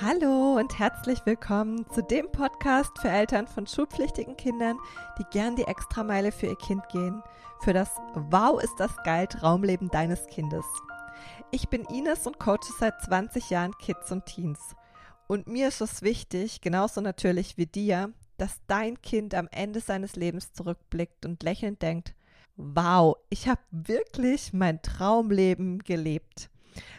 Hallo und herzlich willkommen zu dem Podcast für Eltern von schulpflichtigen Kindern, die gern die Extrameile für ihr Kind gehen, für das Wow ist das geil Traumleben deines Kindes. Ich bin Ines und coache seit 20 Jahren Kids und Teens. Und mir ist es wichtig, genauso natürlich wie dir, dass dein Kind am Ende seines Lebens zurückblickt und lächelnd denkt, wow, ich habe wirklich mein Traumleben gelebt.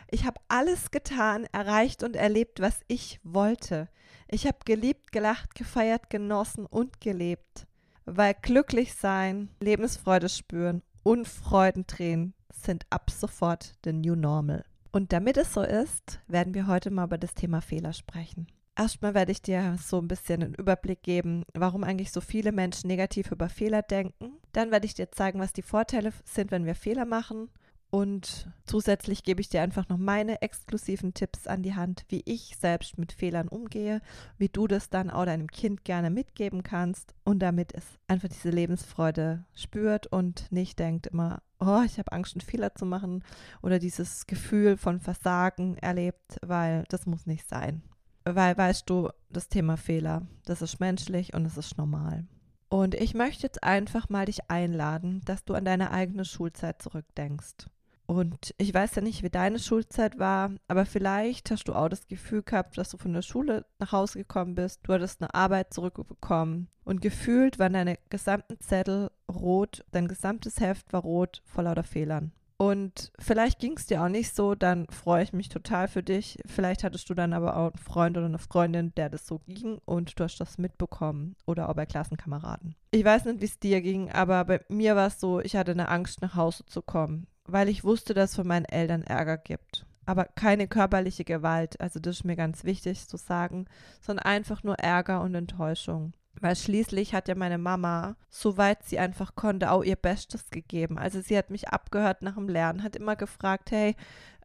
Ich habe alles getan, erreicht und erlebt, was ich wollte. Ich habe geliebt, gelacht, gefeiert, genossen und gelebt. Weil glücklich sein, Lebensfreude spüren und Freudentränen sind ab sofort the new normal. Und damit es so ist, werden wir heute mal über das Thema Fehler sprechen. Erstmal werde ich dir so ein bisschen einen Überblick geben, warum eigentlich so viele Menschen negativ über Fehler denken. Dann werde ich dir zeigen, was die Vorteile sind, wenn wir Fehler machen. Und zusätzlich gebe ich dir einfach noch meine exklusiven Tipps an die Hand, wie ich selbst mit Fehlern umgehe, wie du das dann auch deinem Kind gerne mitgeben kannst und damit es einfach diese Lebensfreude spürt und nicht denkt immer, oh, ich habe Angst, einen Fehler zu machen oder dieses Gefühl von Versagen erlebt, weil das muss nicht sein. Weil, weißt du, das Thema Fehler, das ist menschlich und es ist normal. Und ich möchte jetzt einfach mal dich einladen, dass du an deine eigene Schulzeit zurückdenkst. Und ich weiß ja nicht, wie deine Schulzeit war, aber vielleicht hast du auch das Gefühl gehabt, dass du von der Schule nach Hause gekommen bist, du hattest eine Arbeit zurückbekommen und gefühlt waren deine gesamten Zettel rot, dein gesamtes Heft war rot vor lauter Fehlern. Und vielleicht ging es dir auch nicht so, dann freue ich mich total für dich. Vielleicht hattest du dann aber auch einen Freund oder eine Freundin, der das so ging und du hast das mitbekommen oder auch bei Klassenkameraden. Ich weiß nicht, wie es dir ging, aber bei mir war es so, ich hatte eine Angst, nach Hause zu kommen weil ich wusste, dass es von meinen Eltern Ärger gibt. Aber keine körperliche Gewalt, also das ist mir ganz wichtig zu sagen, sondern einfach nur Ärger und Enttäuschung. Weil schließlich hat ja meine Mama, soweit sie einfach konnte, auch ihr Bestes gegeben. Also sie hat mich abgehört nach dem Lernen, hat immer gefragt, hey,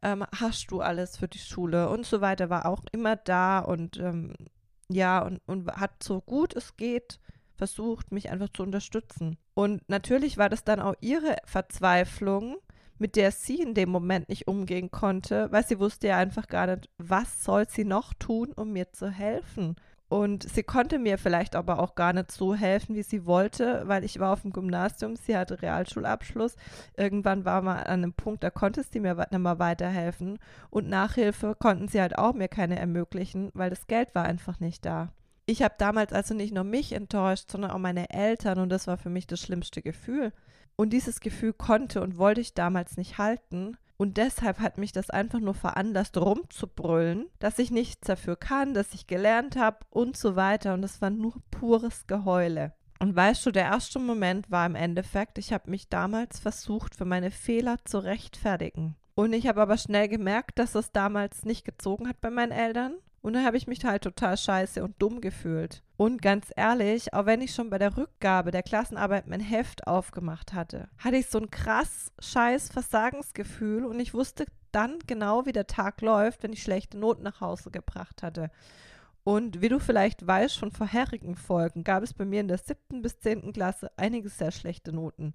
ähm, hast du alles für die Schule und so weiter, war auch immer da und ähm, ja, und, und hat so gut es geht versucht, mich einfach zu unterstützen. Und natürlich war das dann auch ihre Verzweiflung, mit der sie in dem Moment nicht umgehen konnte, weil sie wusste ja einfach gar nicht, was soll sie noch tun, um mir zu helfen. Und sie konnte mir vielleicht aber auch gar nicht so helfen, wie sie wollte, weil ich war auf dem Gymnasium, sie hatte Realschulabschluss. Irgendwann war man an einem Punkt, da konnte sie mir nicht mehr weiterhelfen. Und Nachhilfe konnten sie halt auch mir keine ermöglichen, weil das Geld war einfach nicht da. Ich habe damals also nicht nur mich enttäuscht, sondern auch meine Eltern und das war für mich das schlimmste Gefühl. Und dieses Gefühl konnte und wollte ich damals nicht halten. Und deshalb hat mich das einfach nur veranlasst, rumzubrüllen, dass ich nichts dafür kann, dass ich gelernt habe und so weiter. Und das war nur pures Geheule. Und weißt du, der erste Moment war im Endeffekt, ich habe mich damals versucht, für meine Fehler zu rechtfertigen. Und ich habe aber schnell gemerkt, dass es damals nicht gezogen hat bei meinen Eltern. Und dann habe ich mich halt total scheiße und dumm gefühlt. Und ganz ehrlich, auch wenn ich schon bei der Rückgabe der Klassenarbeit mein Heft aufgemacht hatte, hatte ich so ein krass scheiß Versagensgefühl und ich wusste dann genau, wie der Tag läuft, wenn ich schlechte Noten nach Hause gebracht hatte. Und wie du vielleicht weißt von vorherigen Folgen, gab es bei mir in der siebten bis zehnten Klasse einige sehr schlechte Noten.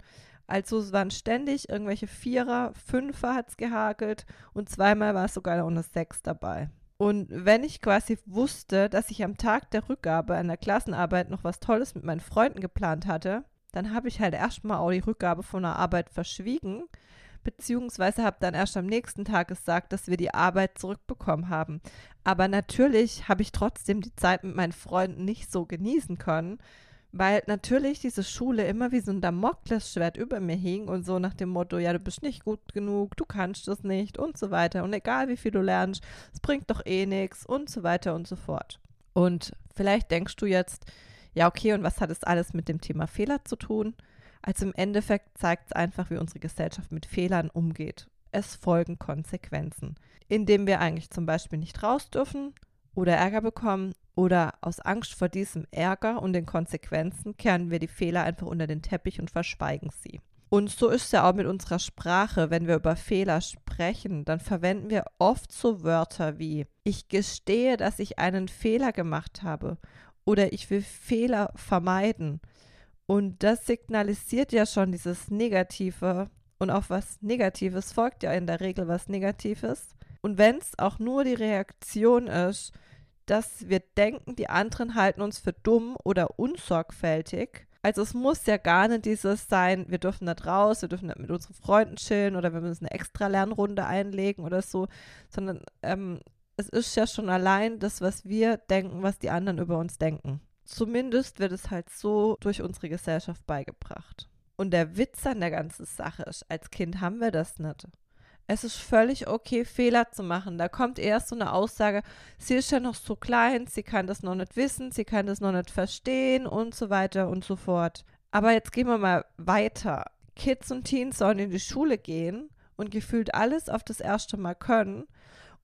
Also es waren ständig irgendwelche Vierer, Fünfer hat es gehakelt und zweimal war es sogar noch eine Sechs dabei. Und wenn ich quasi wusste, dass ich am Tag der Rückgabe einer Klassenarbeit noch was Tolles mit meinen Freunden geplant hatte, dann habe ich halt erstmal auch die Rückgabe von der Arbeit verschwiegen, beziehungsweise habe dann erst am nächsten Tag gesagt, dass wir die Arbeit zurückbekommen haben. Aber natürlich habe ich trotzdem die Zeit mit meinen Freunden nicht so genießen können, weil natürlich diese Schule immer wie so ein Damoklesschwert über mir hing und so nach dem Motto, ja, du bist nicht gut genug, du kannst das nicht und so weiter. Und egal wie viel du lernst, es bringt doch eh nichts und so weiter und so fort. Und vielleicht denkst du jetzt, ja, okay, und was hat es alles mit dem Thema Fehler zu tun? Also im Endeffekt zeigt es einfach, wie unsere Gesellschaft mit Fehlern umgeht. Es folgen Konsequenzen, indem wir eigentlich zum Beispiel nicht raus dürfen oder Ärger bekommen oder aus Angst vor diesem Ärger und den Konsequenzen kehren wir die Fehler einfach unter den Teppich und verschweigen sie. Und so ist es ja auch mit unserer Sprache. Wenn wir über Fehler sprechen, dann verwenden wir oft so Wörter wie ich gestehe, dass ich einen Fehler gemacht habe oder ich will Fehler vermeiden. Und das signalisiert ja schon dieses Negative und auch was Negatives folgt ja in der Regel was Negatives. Und wenn es auch nur die Reaktion ist, dass wir denken, die anderen halten uns für dumm oder unsorgfältig. Also es muss ja gar nicht dieses sein, wir dürfen nicht raus, wir dürfen nicht mit unseren Freunden chillen oder wir müssen eine extra Lernrunde einlegen oder so, sondern ähm, es ist ja schon allein das, was wir denken, was die anderen über uns denken. Zumindest wird es halt so durch unsere Gesellschaft beigebracht. Und der Witz an der ganzen Sache ist, als Kind haben wir das nicht. Es ist völlig okay, Fehler zu machen. Da kommt erst so eine Aussage, sie ist ja noch so klein, sie kann das noch nicht wissen, sie kann das noch nicht verstehen und so weiter und so fort. Aber jetzt gehen wir mal weiter. Kids und Teens sollen in die Schule gehen und gefühlt alles auf das erste Mal können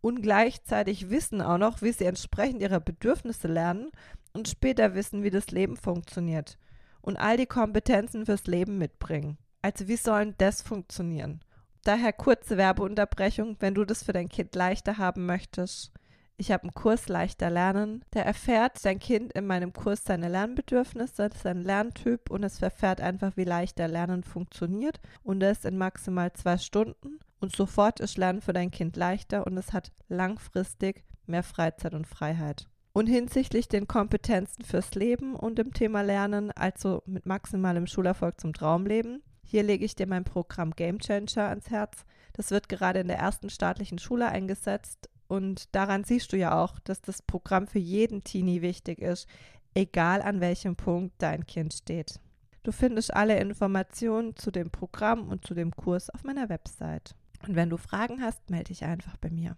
und gleichzeitig wissen auch noch, wie sie entsprechend ihrer Bedürfnisse lernen und später wissen, wie das Leben funktioniert und all die Kompetenzen fürs Leben mitbringen. Also wie sollen das funktionieren? Daher kurze Werbeunterbrechung, wenn du das für dein Kind leichter haben möchtest. Ich habe einen Kurs leichter lernen. Der erfährt dein Kind in meinem Kurs seine Lernbedürfnisse, sein Lerntyp und es erfährt einfach, wie leichter Lernen funktioniert und das in maximal zwei Stunden und sofort ist Lernen für dein Kind leichter und es hat langfristig mehr Freizeit und Freiheit. Und hinsichtlich den Kompetenzen fürs Leben und dem Thema Lernen, also mit maximalem Schulerfolg zum Traumleben, hier lege ich dir mein Programm Game Changer ans Herz. Das wird gerade in der ersten staatlichen Schule eingesetzt und daran siehst du ja auch, dass das Programm für jeden Teenie wichtig ist, egal an welchem Punkt dein Kind steht. Du findest alle Informationen zu dem Programm und zu dem Kurs auf meiner Website. Und wenn du Fragen hast, melde dich einfach bei mir.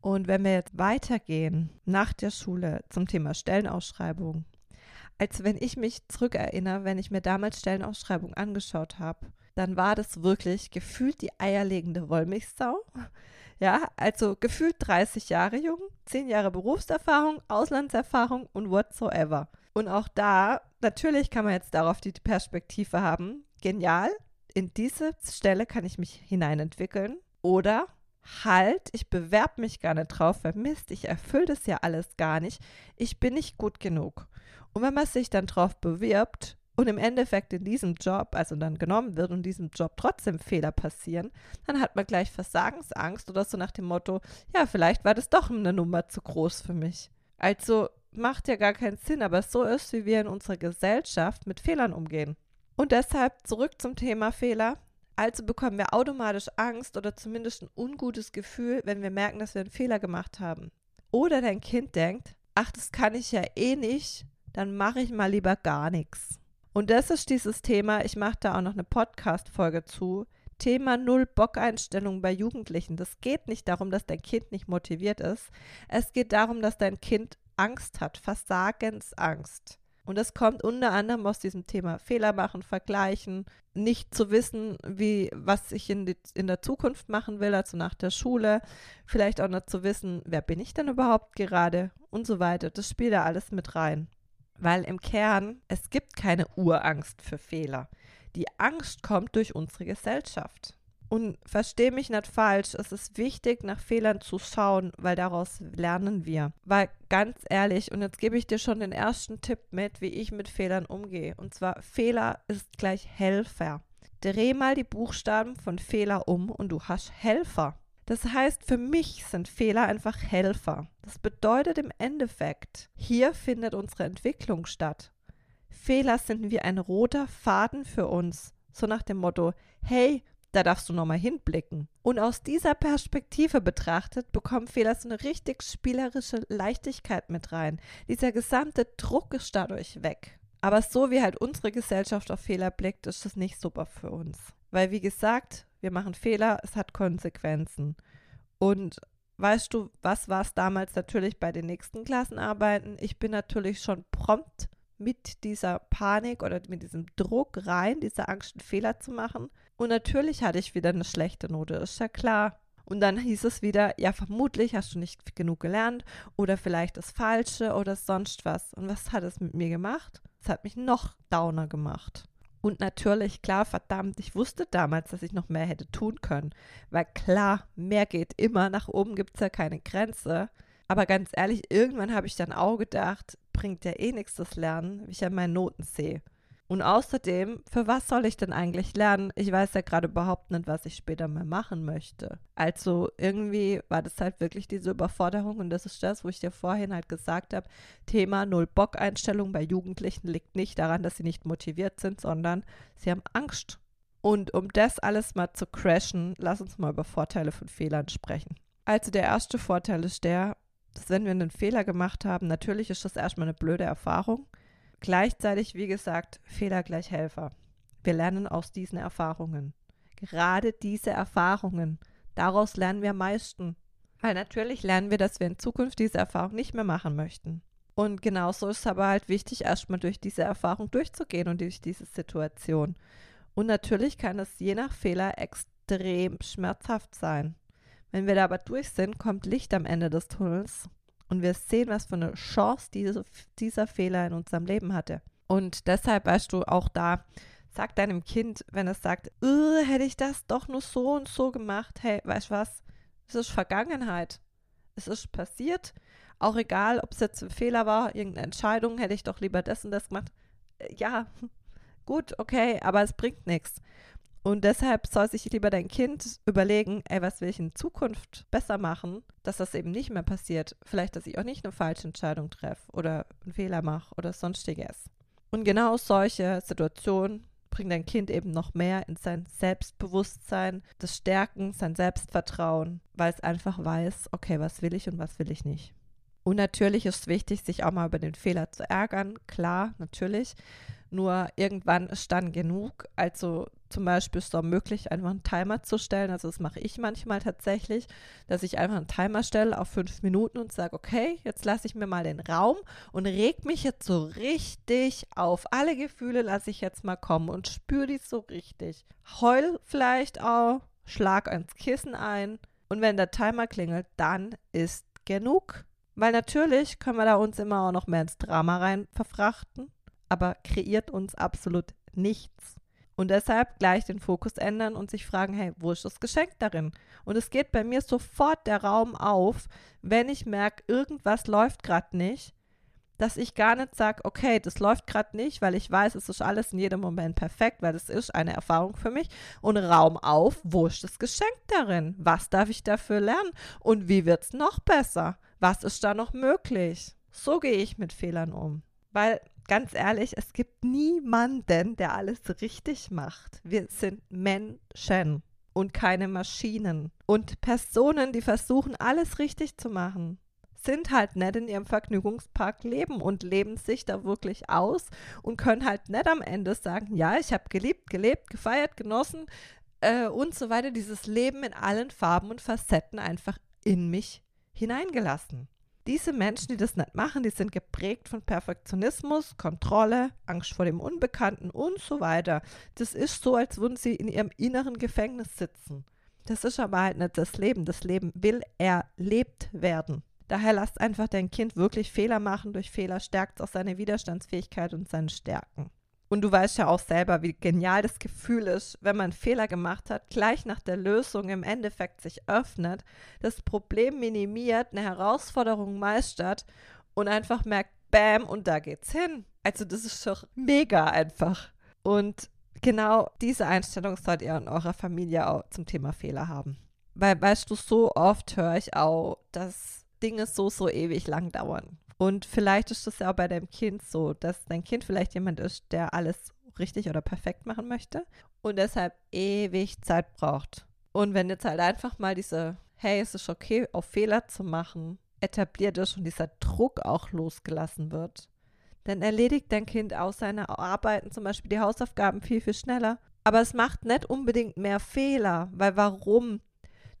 Und wenn wir jetzt weitergehen nach der Schule zum Thema Stellenausschreibung, als wenn ich mich zurückerinnere, wenn ich mir damals Stellenausschreibung angeschaut habe, dann war das wirklich gefühlt die eierlegende Wollmilchsau. Ja, also gefühlt 30 Jahre jung, 10 Jahre Berufserfahrung, Auslandserfahrung und whatsoever. Und auch da, natürlich kann man jetzt darauf die Perspektive haben, genial, in diese Stelle kann ich mich hineinentwickeln. Oder halt, ich bewerbe mich gar nicht drauf, weil Mist, ich erfülle das ja alles gar nicht. Ich bin nicht gut genug. Und wenn man sich dann drauf bewirbt und im Endeffekt in diesem Job, also dann genommen wird und in diesem Job trotzdem Fehler passieren, dann hat man gleich Versagensangst oder so nach dem Motto, ja, vielleicht war das doch eine Nummer zu groß für mich. Also macht ja gar keinen Sinn, aber so ist, wie wir in unserer Gesellschaft mit Fehlern umgehen. Und deshalb zurück zum Thema Fehler. Also bekommen wir automatisch Angst oder zumindest ein ungutes Gefühl, wenn wir merken, dass wir einen Fehler gemacht haben. Oder dein Kind denkt, ach, das kann ich ja eh nicht, dann mache ich mal lieber gar nichts. Und das ist dieses Thema, ich mache da auch noch eine Podcast-Folge zu. Thema Null-Bock-Einstellung bei Jugendlichen. Das geht nicht darum, dass dein Kind nicht motiviert ist. Es geht darum, dass dein Kind Angst hat, Versagensangst. Und das kommt unter anderem aus diesem Thema Fehler machen, vergleichen, nicht zu wissen, wie, was ich in, die, in der Zukunft machen will, also nach der Schule, vielleicht auch nicht zu wissen, wer bin ich denn überhaupt gerade und so weiter. Das spielt da alles mit rein. Weil im Kern, es gibt keine Urangst für Fehler. Die Angst kommt durch unsere Gesellschaft. Und verstehe mich nicht falsch, es ist wichtig, nach Fehlern zu schauen, weil daraus lernen wir. Weil ganz ehrlich, und jetzt gebe ich dir schon den ersten Tipp mit, wie ich mit Fehlern umgehe. Und zwar, Fehler ist gleich Helfer. Dreh mal die Buchstaben von Fehler um und du hast Helfer. Das heißt, für mich sind Fehler einfach Helfer. Das bedeutet im Endeffekt, hier findet unsere Entwicklung statt. Fehler sind wie ein roter Faden für uns. So nach dem Motto, hey, da darfst du nochmal hinblicken. Und aus dieser Perspektive betrachtet, bekommen Fehler so eine richtig spielerische Leichtigkeit mit rein. Dieser gesamte Druck ist dadurch weg. Aber so wie halt unsere Gesellschaft auf Fehler blickt, ist das nicht super für uns. Weil, wie gesagt, wir machen Fehler, es hat Konsequenzen. Und weißt du, was war es damals natürlich bei den nächsten Klassenarbeiten? Ich bin natürlich schon prompt mit dieser Panik oder mit diesem Druck rein, dieser Angst, einen Fehler zu machen. Und natürlich hatte ich wieder eine schlechte Note, ist ja klar. Und dann hieß es wieder, ja, vermutlich hast du nicht genug gelernt oder vielleicht das Falsche oder sonst was. Und was hat es mit mir gemacht? Es hat mich noch downer gemacht. Und natürlich, klar, verdammt, ich wusste damals, dass ich noch mehr hätte tun können. Weil klar, mehr geht immer, nach oben gibt es ja keine Grenze. Aber ganz ehrlich, irgendwann habe ich dann auch gedacht, bringt ja eh nichts das Lernen, wie ich an meinen Noten sehe. Und außerdem, für was soll ich denn eigentlich lernen? Ich weiß ja gerade überhaupt nicht, was ich später mal machen möchte. Also irgendwie war das halt wirklich diese Überforderung und das ist das, wo ich dir vorhin halt gesagt habe, Thema Null-Bock-Einstellung bei Jugendlichen liegt nicht daran, dass sie nicht motiviert sind, sondern sie haben Angst. Und um das alles mal zu crashen, lass uns mal über Vorteile von Fehlern sprechen. Also der erste Vorteil ist der, dass wenn wir einen Fehler gemacht haben, natürlich ist das erstmal eine blöde Erfahrung. Gleichzeitig, wie gesagt, Fehler gleich Helfer. Wir lernen aus diesen Erfahrungen. Gerade diese Erfahrungen, daraus lernen wir am meisten. Weil natürlich lernen wir, dass wir in Zukunft diese Erfahrung nicht mehr machen möchten. Und genauso ist es aber halt wichtig, erstmal durch diese Erfahrung durchzugehen und durch diese Situation. Und natürlich kann es je nach Fehler extrem schmerzhaft sein. Wenn wir da aber durch sind, kommt Licht am Ende des Tunnels und wir sehen, was für eine Chance diese, dieser Fehler in unserem Leben hatte. Und deshalb weißt du auch da, sag deinem Kind, wenn es sagt, äh, hätte ich das doch nur so und so gemacht, hey, weißt du was? Es ist Vergangenheit. Es ist passiert. Auch egal, ob es jetzt ein Fehler war, irgendeine Entscheidung, hätte ich doch lieber das und das gemacht. Äh, ja, gut, okay, aber es bringt nichts. Und deshalb soll sich lieber dein Kind überlegen, ey, was will ich in Zukunft besser machen, dass das eben nicht mehr passiert. Vielleicht, dass ich auch nicht eine falsche Entscheidung treffe oder einen Fehler mache oder sonstiges. Und genau solche Situationen bringen dein Kind eben noch mehr in sein Selbstbewusstsein, das Stärken, sein Selbstvertrauen, weil es einfach weiß, okay, was will ich und was will ich nicht. Und natürlich ist es wichtig, sich auch mal über den Fehler zu ärgern. Klar, natürlich. Nur irgendwann ist dann genug. Also zum Beispiel ist es auch möglich, einfach einen Timer zu stellen. Also das mache ich manchmal tatsächlich, dass ich einfach einen Timer stelle auf fünf Minuten und sage, okay, jetzt lasse ich mir mal den Raum und reg mich jetzt so richtig auf. Alle Gefühle lasse ich jetzt mal kommen und spüre die so richtig. Heul vielleicht auch, schlag ans Kissen ein. Und wenn der Timer klingelt, dann ist genug. Weil natürlich können wir da uns immer auch noch mehr ins Drama rein verfrachten aber kreiert uns absolut nichts. Und deshalb gleich den Fokus ändern und sich fragen, hey, wo ist das Geschenk darin? Und es geht bei mir sofort der Raum auf, wenn ich merke, irgendwas läuft gerade nicht, dass ich gar nicht sage, okay, das läuft gerade nicht, weil ich weiß, es ist alles in jedem Moment perfekt, weil es ist eine Erfahrung für mich. Und Raum auf, wo ist das Geschenk darin? Was darf ich dafür lernen? Und wie wird es noch besser? Was ist da noch möglich? So gehe ich mit Fehlern um. Weil ganz ehrlich, es gibt niemanden, der alles richtig macht. Wir sind Menschen und keine Maschinen. Und Personen, die versuchen, alles richtig zu machen, sind halt nicht in ihrem Vergnügungspark leben und leben sich da wirklich aus und können halt nicht am Ende sagen, ja, ich habe geliebt, gelebt, gefeiert, genossen äh, und so weiter, dieses Leben in allen Farben und Facetten einfach in mich hineingelassen. Diese Menschen, die das nicht machen, die sind geprägt von Perfektionismus, Kontrolle, Angst vor dem Unbekannten und so weiter. Das ist so, als würden sie in ihrem inneren Gefängnis sitzen. Das ist aber halt nicht das Leben. Das Leben will erlebt werden. Daher lasst einfach dein Kind wirklich Fehler machen. Durch Fehler stärkt es auch seine Widerstandsfähigkeit und seine Stärken. Und du weißt ja auch selber, wie genial das Gefühl ist, wenn man Fehler gemacht hat, gleich nach der Lösung im Endeffekt sich öffnet, das Problem minimiert, eine Herausforderung meistert und einfach merkt, bam, und da geht's hin. Also das ist doch mega einfach. Und genau diese Einstellung sollt ihr in eurer Familie auch zum Thema Fehler haben. Weil, weißt du, so oft höre ich auch, dass Dinge so, so ewig lang dauern. Und vielleicht ist das ja auch bei deinem Kind so, dass dein Kind vielleicht jemand ist, der alles richtig oder perfekt machen möchte und deshalb ewig Zeit braucht. Und wenn jetzt halt einfach mal diese, hey, es ist okay, auf Fehler zu machen, etabliert ist und dieser Druck auch losgelassen wird, dann erledigt dein Kind auch seine Arbeiten, zum Beispiel die Hausaufgaben, viel, viel schneller. Aber es macht nicht unbedingt mehr Fehler, weil warum?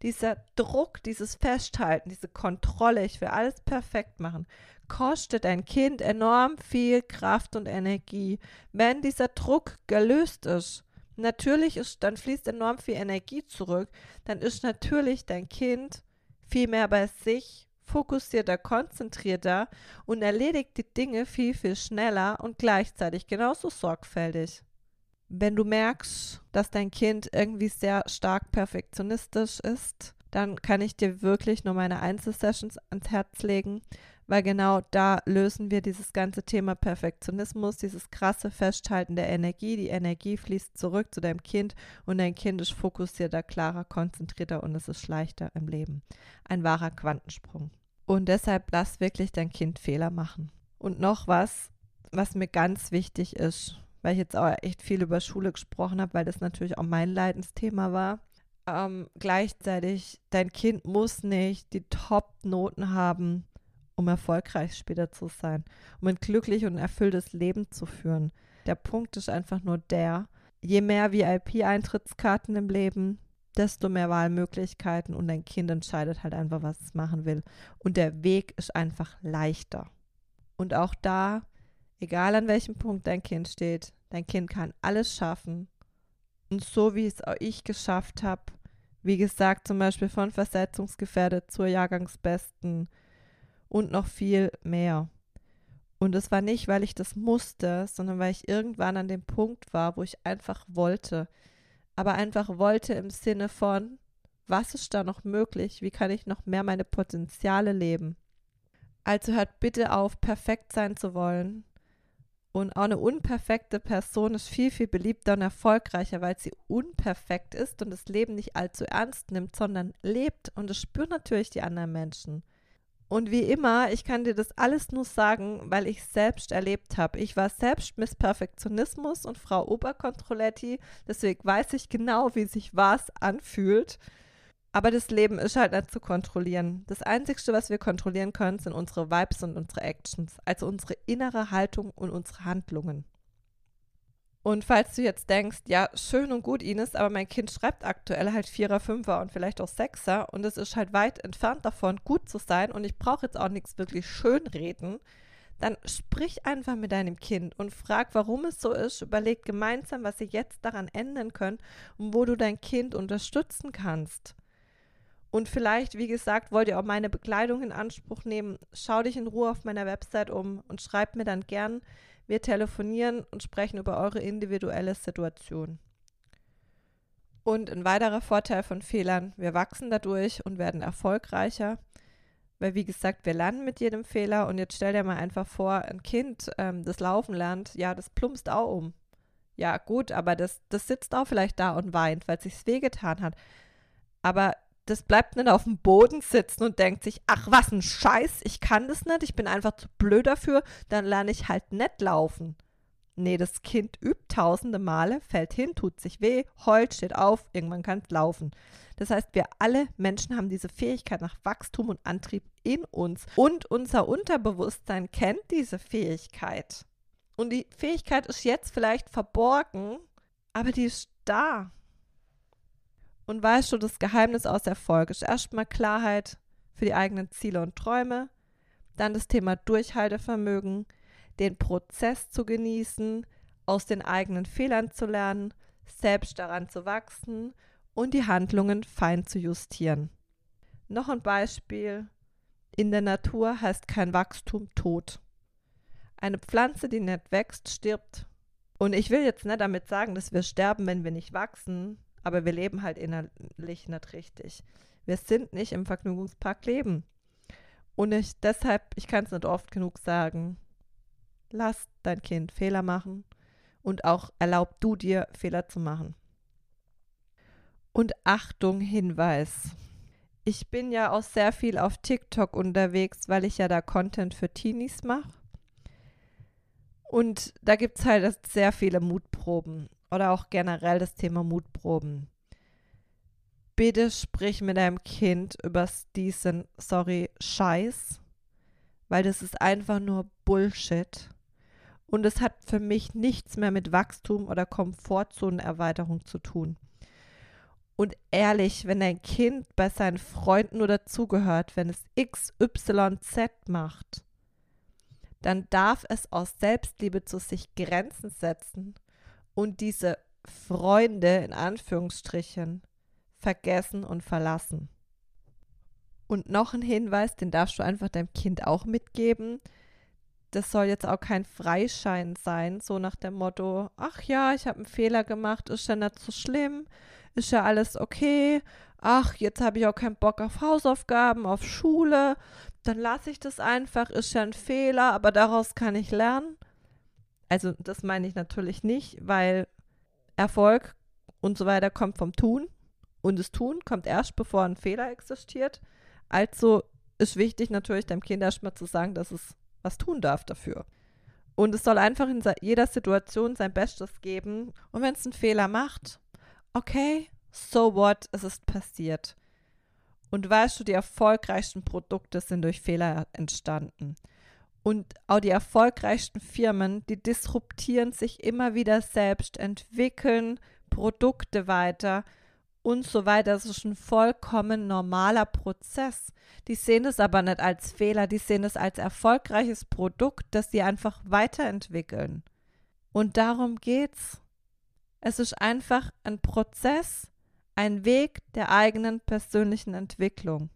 Dieser Druck, dieses Festhalten, diese Kontrolle, ich will alles perfekt machen, kostet ein Kind enorm viel Kraft und Energie. Wenn dieser Druck gelöst ist, natürlich ist, dann fließt enorm viel Energie zurück, dann ist natürlich dein Kind viel mehr bei sich, fokussierter, konzentrierter und erledigt die Dinge viel, viel schneller und gleichzeitig genauso sorgfältig. Wenn du merkst, dass dein Kind irgendwie sehr stark perfektionistisch ist, dann kann ich dir wirklich nur meine Einzelsessions ans Herz legen, weil genau da lösen wir dieses ganze Thema Perfektionismus, dieses krasse Festhalten der Energie. Die Energie fließt zurück zu deinem Kind und dein Kind ist fokussierter, klarer, konzentrierter und es ist leichter im Leben. Ein wahrer Quantensprung. Und deshalb lass wirklich dein Kind Fehler machen. Und noch was, was mir ganz wichtig ist, weil ich jetzt auch echt viel über Schule gesprochen habe, weil das natürlich auch mein Leidensthema war. Ähm, gleichzeitig, dein Kind muss nicht die Top-Noten haben, um erfolgreich später zu sein, um ein glücklich und erfülltes Leben zu führen. Der Punkt ist einfach nur der, je mehr VIP-Eintrittskarten im Leben, desto mehr Wahlmöglichkeiten und dein Kind entscheidet halt einfach, was es machen will. Und der Weg ist einfach leichter. Und auch da, egal an welchem Punkt dein Kind steht, dein Kind kann alles schaffen. Und so wie es auch ich geschafft habe, wie gesagt, zum Beispiel von versetzungsgefährdet zur Jahrgangsbesten, und noch viel mehr. Und es war nicht, weil ich das musste, sondern weil ich irgendwann an dem Punkt war, wo ich einfach wollte. Aber einfach wollte im Sinne von, was ist da noch möglich? Wie kann ich noch mehr meine Potenziale leben? Also hört bitte auf, perfekt sein zu wollen. Und auch eine unperfekte Person ist viel, viel beliebter und erfolgreicher, weil sie unperfekt ist und das Leben nicht allzu ernst nimmt, sondern lebt. Und das spüren natürlich die anderen Menschen. Und wie immer, ich kann dir das alles nur sagen, weil ich selbst erlebt habe. Ich war selbst Miss Perfektionismus und Frau Oberkontrolletti, deswegen weiß ich genau, wie sich was anfühlt. Aber das Leben ist halt nicht zu kontrollieren. Das Einzige, was wir kontrollieren können, sind unsere Vibes und unsere Actions, also unsere innere Haltung und unsere Handlungen. Und falls du jetzt denkst, ja, schön und gut, Ines, aber mein Kind schreibt aktuell halt Vierer, Fünfer und vielleicht auch Sechser und es ist halt weit entfernt davon, gut zu sein und ich brauche jetzt auch nichts wirklich schönreden, dann sprich einfach mit deinem Kind und frag, warum es so ist. Überleg gemeinsam, was ihr jetzt daran ändern könnt und wo du dein Kind unterstützen kannst. Und vielleicht, wie gesagt, wollt ihr auch meine Bekleidung in Anspruch nehmen. Schau dich in Ruhe auf meiner Website um und schreib mir dann gern, wir telefonieren und sprechen über eure individuelle Situation. Und ein weiterer Vorteil von Fehlern, wir wachsen dadurch und werden erfolgreicher, weil wie gesagt, wir lernen mit jedem Fehler und jetzt stell dir mal einfach vor, ein Kind, ähm, das laufen lernt, ja, das plumpst auch um. Ja, gut, aber das, das sitzt auch vielleicht da und weint, weil es sich wehgetan hat. Aber das bleibt nicht auf dem Boden sitzen und denkt sich, ach was ein Scheiß, ich kann das nicht, ich bin einfach zu blöd dafür, dann lerne ich halt nicht laufen. Nee, das Kind übt tausende Male, fällt hin, tut sich weh, heult, steht auf, irgendwann kann es laufen. Das heißt, wir alle Menschen haben diese Fähigkeit nach Wachstum und Antrieb in uns. Und unser Unterbewusstsein kennt diese Fähigkeit. Und die Fähigkeit ist jetzt vielleicht verborgen, aber die ist da. Und weißt du, das Geheimnis aus Erfolg ist erstmal Klarheit für die eigenen Ziele und Träume, dann das Thema Durchhaltevermögen, den Prozess zu genießen, aus den eigenen Fehlern zu lernen, selbst daran zu wachsen und die Handlungen fein zu justieren. Noch ein Beispiel. In der Natur heißt kein Wachstum tot. Eine Pflanze, die nicht wächst, stirbt. Und ich will jetzt nicht damit sagen, dass wir sterben, wenn wir nicht wachsen, aber wir leben halt innerlich nicht richtig. Wir sind nicht im Vergnügungspark leben. Und ich, deshalb, ich kann es nicht oft genug sagen, lass dein Kind Fehler machen und auch erlaub du dir Fehler zu machen. Und Achtung, Hinweis. Ich bin ja auch sehr viel auf TikTok unterwegs, weil ich ja da Content für Teenies mache. Und da gibt es halt sehr viele Mutproben oder auch generell das Thema Mutproben. Bitte sprich mit deinem Kind über diesen, sorry, Scheiß, weil das ist einfach nur Bullshit. Und es hat für mich nichts mehr mit Wachstum oder Komfortzonenerweiterung zu tun. Und ehrlich, wenn dein Kind bei seinen Freunden nur dazugehört, wenn es XYZ macht, dann darf es aus Selbstliebe zu sich Grenzen setzen und diese Freunde in Anführungsstrichen vergessen und verlassen. Und noch ein Hinweis, den darfst du einfach deinem Kind auch mitgeben. Das soll jetzt auch kein Freischein sein, so nach dem Motto, ach ja, ich habe einen Fehler gemacht, ist ja nicht so schlimm, ist ja alles okay, ach, jetzt habe ich auch keinen Bock auf Hausaufgaben, auf Schule, dann lasse ich das einfach, ist ja ein Fehler, aber daraus kann ich lernen. Also das meine ich natürlich nicht, weil Erfolg und so weiter kommt vom Tun und das Tun kommt erst, bevor ein Fehler existiert. Also ist wichtig natürlich deinem Kind erstmal zu sagen, dass es was tun darf dafür. Und es soll einfach in jeder Situation sein Bestes geben. Und wenn es einen Fehler macht, okay, so what, es ist passiert. Und weißt du, die erfolgreichsten Produkte sind durch Fehler entstanden. Und auch die erfolgreichsten Firmen, die disruptieren sich immer wieder selbst, entwickeln Produkte weiter und so weiter. Das ist ein vollkommen normaler Prozess. Die sehen es aber nicht als Fehler, die sehen es als erfolgreiches Produkt, das sie einfach weiterentwickeln. Und darum geht's. Es ist einfach ein Prozess, ein Weg der eigenen persönlichen Entwicklung.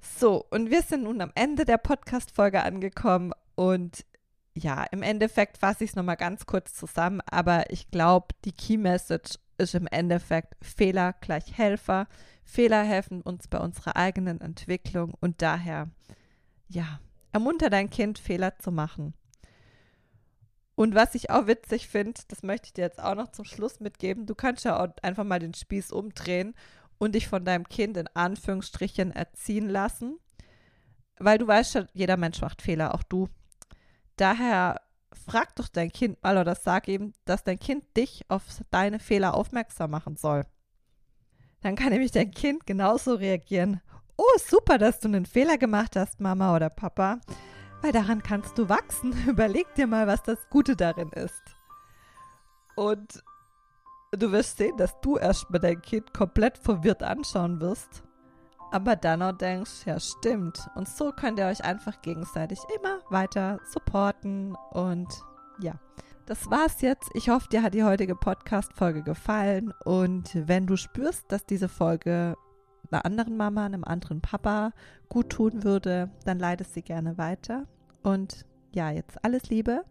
So, und wir sind nun am Ende der Podcast-Folge angekommen und ja, im Endeffekt fasse ich es nochmal ganz kurz zusammen, aber ich glaube, die Key Message ist im Endeffekt Fehler gleich Helfer. Fehler helfen uns bei unserer eigenen Entwicklung und daher, ja, ermunter dein Kind, Fehler zu machen. Und was ich auch witzig finde, das möchte ich dir jetzt auch noch zum Schluss mitgeben, du kannst ja auch einfach mal den Spieß umdrehen und dich von deinem Kind in Anführungsstrichen erziehen lassen, weil du weißt ja, jeder Mensch macht Fehler, auch du. Daher frag doch dein Kind mal oder sag ihm, dass dein Kind dich auf deine Fehler aufmerksam machen soll. Dann kann nämlich dein Kind genauso reagieren. Oh, super, dass du einen Fehler gemacht hast, Mama oder Papa. Weil daran kannst du wachsen. Überleg dir mal, was das Gute darin ist. Und du wirst sehen, dass du erstmal dein Kind komplett verwirrt anschauen wirst aber dann auch denkst, ja stimmt. Und so könnt ihr euch einfach gegenseitig immer weiter supporten. Und ja, das war's jetzt. Ich hoffe, dir hat die heutige Podcast-Folge gefallen. Und wenn du spürst, dass diese Folge einer anderen Mama, einem anderen Papa gut tun würde, dann leitest sie gerne weiter. Und ja, jetzt alles Liebe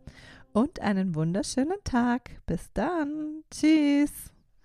und einen wunderschönen Tag. Bis dann. Tschüss.